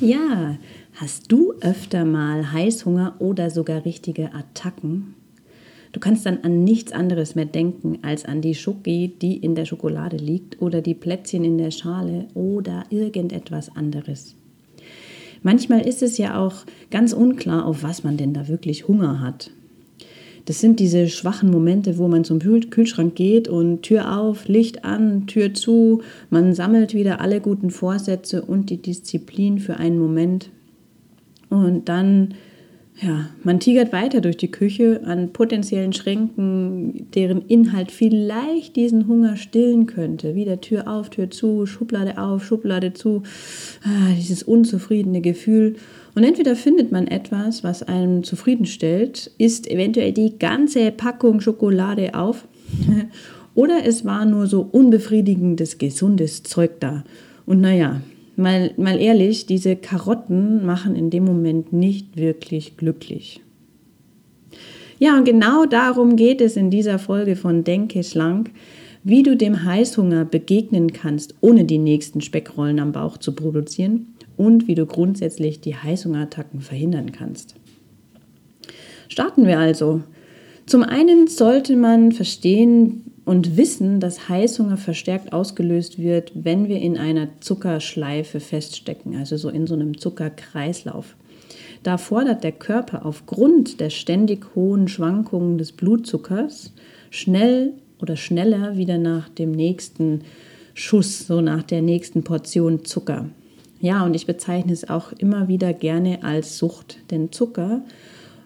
Ja, hast du öfter mal Heißhunger oder sogar richtige Attacken? Du kannst dann an nichts anderes mehr denken als an die Schoki, die in der Schokolade liegt oder die Plätzchen in der Schale oder irgendetwas anderes. Manchmal ist es ja auch ganz unklar, auf was man denn da wirklich Hunger hat. Das sind diese schwachen Momente, wo man zum Kühlschrank geht und Tür auf, Licht an, Tür zu. Man sammelt wieder alle guten Vorsätze und die Disziplin für einen Moment. Und dann, ja, man tigert weiter durch die Küche an potenziellen Schränken, deren Inhalt vielleicht diesen Hunger stillen könnte. Wieder Tür auf, Tür zu, Schublade auf, Schublade zu. Ah, dieses unzufriedene Gefühl. Und entweder findet man etwas, was einen zufriedenstellt, isst eventuell die ganze Packung Schokolade auf, oder es war nur so unbefriedigendes, gesundes Zeug da. Und naja, mal, mal ehrlich, diese Karotten machen in dem Moment nicht wirklich glücklich. Ja, und genau darum geht es in dieser Folge von Denke schlank, wie du dem Heißhunger begegnen kannst, ohne die nächsten Speckrollen am Bauch zu produzieren und wie du grundsätzlich die Heißhungerattacken verhindern kannst. Starten wir also. Zum einen sollte man verstehen und wissen, dass Heißhunger verstärkt ausgelöst wird, wenn wir in einer Zuckerschleife feststecken, also so in so einem Zuckerkreislauf. Da fordert der Körper aufgrund der ständig hohen Schwankungen des Blutzuckers schnell oder schneller wieder nach dem nächsten Schuss, so nach der nächsten Portion Zucker. Ja, und ich bezeichne es auch immer wieder gerne als Sucht, denn Zucker,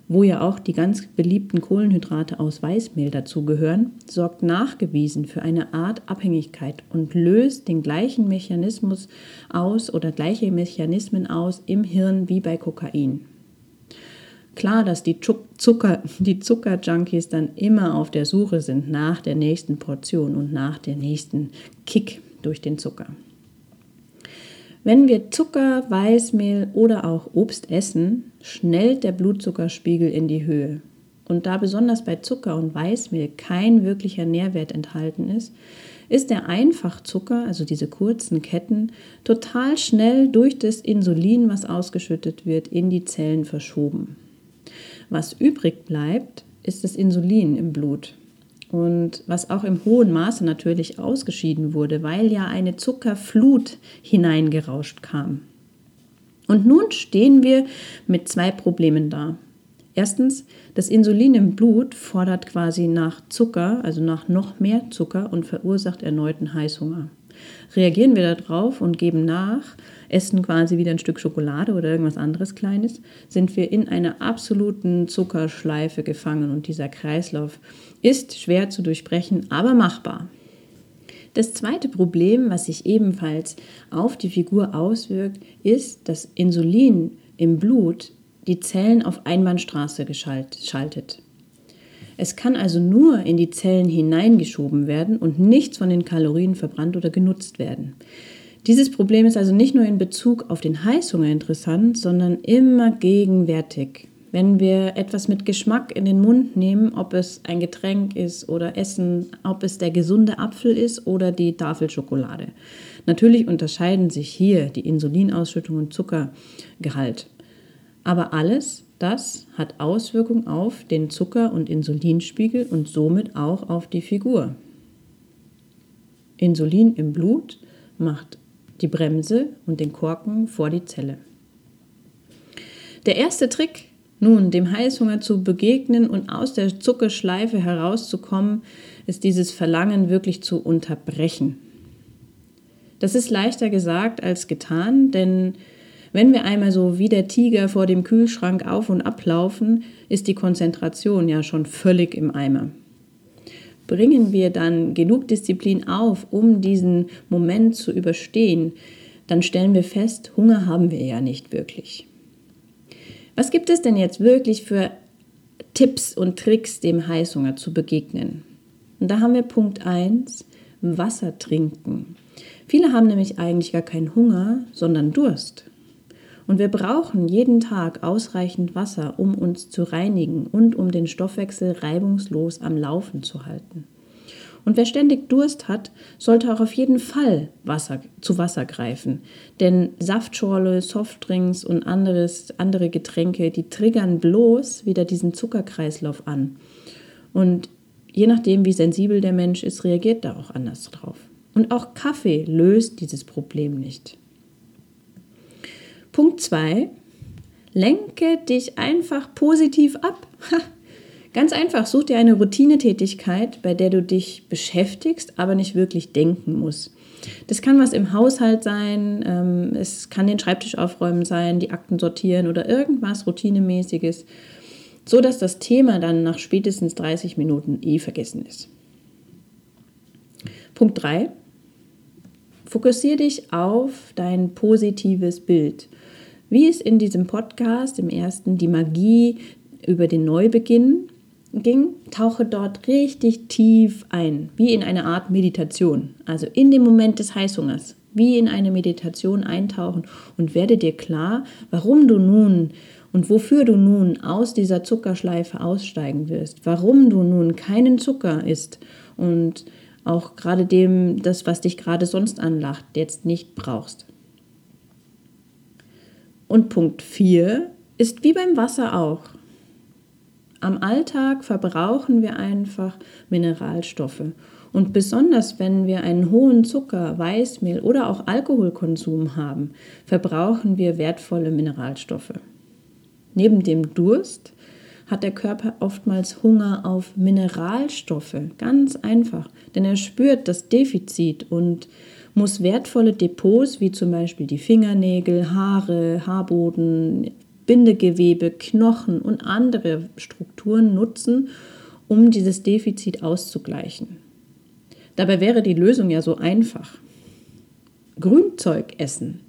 wo ja auch die ganz beliebten Kohlenhydrate aus Weißmehl dazugehören, sorgt nachgewiesen für eine Art Abhängigkeit und löst den gleichen Mechanismus aus oder gleiche Mechanismen aus im Hirn wie bei Kokain. Klar, dass die Zucker, die Zuckerjunkies dann immer auf der Suche sind nach der nächsten Portion und nach der nächsten Kick durch den Zucker. Wenn wir Zucker, Weißmehl oder auch Obst essen, schnellt der Blutzuckerspiegel in die Höhe. Und da besonders bei Zucker und Weißmehl kein wirklicher Nährwert enthalten ist, ist der Einfachzucker, also diese kurzen Ketten, total schnell durch das Insulin, was ausgeschüttet wird, in die Zellen verschoben. Was übrig bleibt, ist das Insulin im Blut und was auch im hohen Maße natürlich ausgeschieden wurde, weil ja eine Zuckerflut hineingerauscht kam. Und nun stehen wir mit zwei Problemen da. Erstens, das Insulin im Blut fordert quasi nach Zucker, also nach noch mehr Zucker und verursacht erneuten Heißhunger. Reagieren wir darauf und geben nach, essen quasi wieder ein Stück Schokolade oder irgendwas anderes Kleines, sind wir in einer absoluten Zuckerschleife gefangen und dieser Kreislauf ist schwer zu durchbrechen, aber machbar. Das zweite Problem, was sich ebenfalls auf die Figur auswirkt, ist, dass Insulin im Blut die Zellen auf Einbahnstraße geschaltet. Es kann also nur in die Zellen hineingeschoben werden und nichts von den Kalorien verbrannt oder genutzt werden. Dieses Problem ist also nicht nur in Bezug auf den Heißhunger interessant, sondern immer gegenwärtig. Wenn wir etwas mit Geschmack in den Mund nehmen, ob es ein Getränk ist oder Essen, ob es der gesunde Apfel ist oder die Tafelschokolade. Natürlich unterscheiden sich hier die Insulinausschüttung und Zuckergehalt. Aber alles das hat Auswirkungen auf den Zucker- und Insulinspiegel und somit auch auf die Figur. Insulin im Blut macht die Bremse und den Korken vor die Zelle. Der erste Trick, nun, dem Heißhunger zu begegnen und aus der Zuckerschleife herauszukommen, ist dieses Verlangen wirklich zu unterbrechen. Das ist leichter gesagt als getan, denn wenn wir einmal so wie der Tiger vor dem Kühlschrank auf und ablaufen, ist die Konzentration ja schon völlig im Eimer. Bringen wir dann genug Disziplin auf, um diesen Moment zu überstehen, dann stellen wir fest, Hunger haben wir ja nicht wirklich. Was gibt es denn jetzt wirklich für Tipps und Tricks, dem Heißhunger zu begegnen? Und da haben wir Punkt 1, Wasser trinken. Viele haben nämlich eigentlich gar keinen Hunger, sondern Durst. Und wir brauchen jeden Tag ausreichend Wasser, um uns zu reinigen und um den Stoffwechsel reibungslos am Laufen zu halten. Und wer ständig Durst hat, sollte auch auf jeden Fall Wasser, zu Wasser greifen. Denn Saftschorle, Softdrinks und anderes, andere Getränke, die triggern bloß wieder diesen Zuckerkreislauf an. Und je nachdem, wie sensibel der Mensch ist, reagiert da auch anders drauf. Und auch Kaffee löst dieses Problem nicht. Punkt 2. Lenke dich einfach positiv ab. Ganz einfach, such dir eine Routinetätigkeit, bei der du dich beschäftigst, aber nicht wirklich denken musst. Das kann was im Haushalt sein, ähm, es kann den Schreibtisch aufräumen sein, die Akten sortieren oder irgendwas Routinemäßiges, so dass das Thema dann nach spätestens 30 Minuten eh vergessen ist. Punkt 3. Fokussiere dich auf dein positives Bild. Wie es in diesem Podcast, im ersten, die Magie über den Neubeginn ging, tauche dort richtig tief ein, wie in eine Art Meditation. Also in dem Moment des Heißhungers, wie in eine Meditation eintauchen und werde dir klar, warum du nun und wofür du nun aus dieser Zuckerschleife aussteigen wirst, warum du nun keinen Zucker isst und auch gerade dem, das, was dich gerade sonst anlacht, jetzt nicht brauchst. Und Punkt 4 ist wie beim Wasser auch. Am Alltag verbrauchen wir einfach Mineralstoffe. Und besonders wenn wir einen hohen Zucker, Weißmehl oder auch Alkoholkonsum haben, verbrauchen wir wertvolle Mineralstoffe. Neben dem Durst hat der Körper oftmals Hunger auf Mineralstoffe. Ganz einfach, denn er spürt das Defizit und muss wertvolle Depots wie zum Beispiel die Fingernägel, Haare, Haarboden, Bindegewebe, Knochen und andere Strukturen nutzen, um dieses Defizit auszugleichen. Dabei wäre die Lösung ja so einfach. Grünzeug essen.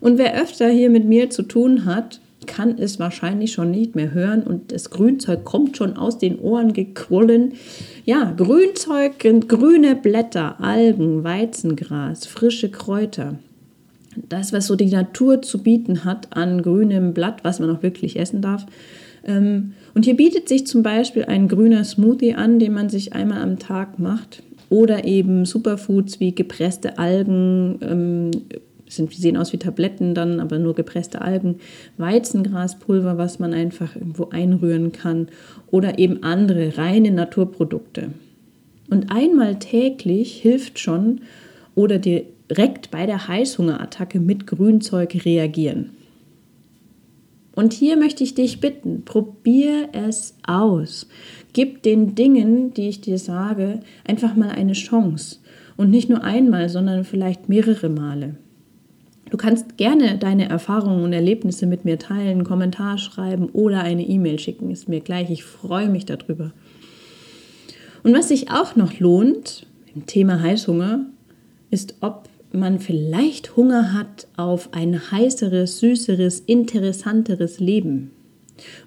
Und wer öfter hier mit mir zu tun hat, kann es wahrscheinlich schon nicht mehr hören und das Grünzeug kommt schon aus den Ohren gequollen. Ja, Grünzeug, grüne Blätter, Algen, Weizengras, frische Kräuter. Das, was so die Natur zu bieten hat an grünem Blatt, was man auch wirklich essen darf. Ähm, und hier bietet sich zum Beispiel ein grüner Smoothie an, den man sich einmal am Tag macht. Oder eben Superfoods wie gepresste Algen, ähm, sind, sehen aus wie Tabletten dann, aber nur gepresste Algen, Weizengraspulver, was man einfach irgendwo einrühren kann oder eben andere reine Naturprodukte. Und einmal täglich hilft schon oder direkt bei der Heißhungerattacke mit Grünzeug reagieren. Und hier möchte ich dich bitten, probier es aus. Gib den Dingen, die ich dir sage, einfach mal eine Chance. Und nicht nur einmal, sondern vielleicht mehrere Male. Du kannst gerne deine Erfahrungen und Erlebnisse mit mir teilen, einen Kommentar schreiben oder eine E-Mail schicken. Ist mir gleich. Ich freue mich darüber. Und was sich auch noch lohnt im Thema Heißhunger, ist, ob man vielleicht Hunger hat auf ein heißeres, süßeres, interessanteres Leben.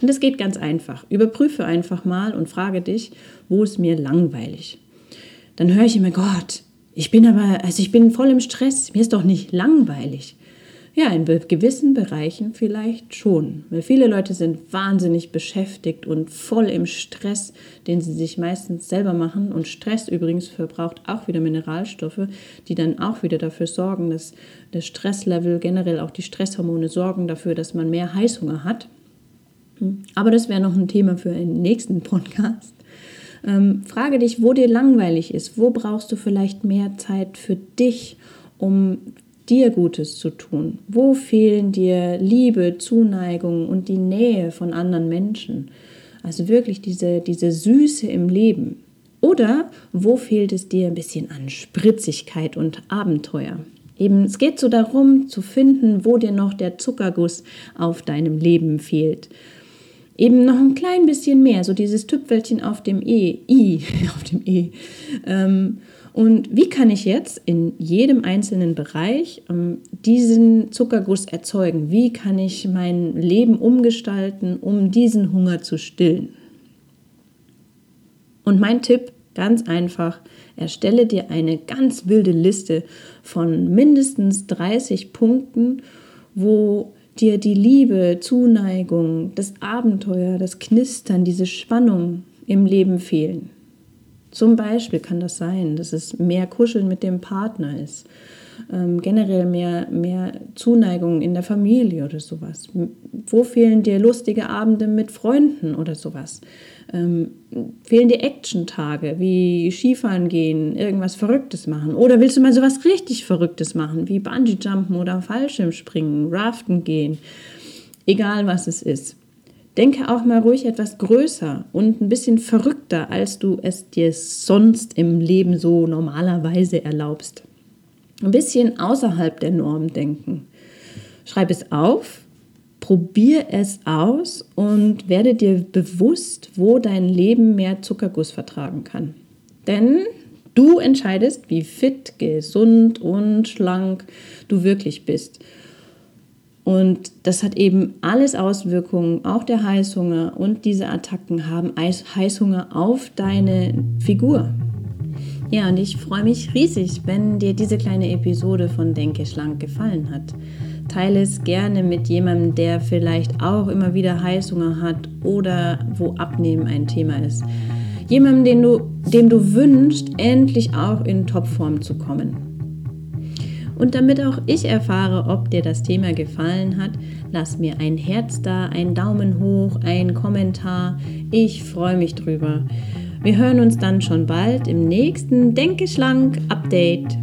Und das geht ganz einfach. Überprüfe einfach mal und frage dich, wo ist mir langweilig? Dann höre ich immer, Gott, ich bin aber, also ich bin voll im Stress, mir ist doch nicht langweilig. Ja, in gewissen Bereichen vielleicht schon, weil viele Leute sind wahnsinnig beschäftigt und voll im Stress, den sie sich meistens selber machen. Und Stress übrigens verbraucht auch wieder Mineralstoffe, die dann auch wieder dafür sorgen, dass das Stresslevel, generell auch die Stresshormone sorgen dafür, dass man mehr Heißhunger hat. Hm. Aber das wäre noch ein Thema für einen nächsten Podcast. Ähm, frage dich, wo dir langweilig ist, wo brauchst du vielleicht mehr Zeit für dich, um dir Gutes zu tun? Wo fehlen dir Liebe, Zuneigung und die Nähe von anderen Menschen? Also wirklich diese, diese Süße im Leben. Oder wo fehlt es dir ein bisschen an Spritzigkeit und Abenteuer? Eben, es geht so darum zu finden, wo dir noch der Zuckerguss auf deinem Leben fehlt eben noch ein klein bisschen mehr, so dieses Tüpfelchen auf dem E, I, auf dem E. Ähm, Und wie kann ich jetzt in jedem einzelnen Bereich ähm, diesen Zuckerguss erzeugen? Wie kann ich mein Leben umgestalten, um diesen Hunger zu stillen? Und mein Tipp, ganz einfach, erstelle dir eine ganz wilde Liste von mindestens 30 Punkten, wo dir die Liebe, Zuneigung, das Abenteuer, das Knistern, diese Spannung im Leben fehlen. Zum Beispiel kann das sein, dass es mehr Kuscheln mit dem Partner ist, ähm, generell mehr, mehr Zuneigung in der Familie oder sowas. Wo fehlen dir lustige Abende mit Freunden oder sowas? Ähm, fehlen dir Action-Tage wie Skifahren gehen, irgendwas Verrücktes machen? Oder willst du mal sowas richtig Verrücktes machen, wie Bungee-Jumpen oder Fallschirmspringen, Raften gehen? Egal was es ist. Denke auch mal ruhig etwas größer und ein bisschen verrückter, als du es dir sonst im Leben so normalerweise erlaubst. Ein bisschen außerhalb der Norm denken. Schreib es auf, probier es aus und werde dir bewusst, wo dein Leben mehr Zuckerguss vertragen kann. Denn du entscheidest, wie fit, gesund und schlank du wirklich bist. Und das hat eben alles Auswirkungen, auch der Heißhunger und diese Attacken haben Heißhunger auf deine Figur. Ja, und ich freue mich riesig, wenn dir diese kleine Episode von Denke Schlank gefallen hat. Teile es gerne mit jemandem, der vielleicht auch immer wieder Heißhunger hat oder wo Abnehmen ein Thema ist. Jemandem, den du, dem du wünschst, endlich auch in Topform zu kommen. Und damit auch ich erfahre, ob dir das Thema gefallen hat, lass mir ein Herz da, einen Daumen hoch, einen Kommentar. Ich freue mich drüber. Wir hören uns dann schon bald im nächsten Denke schlank Update.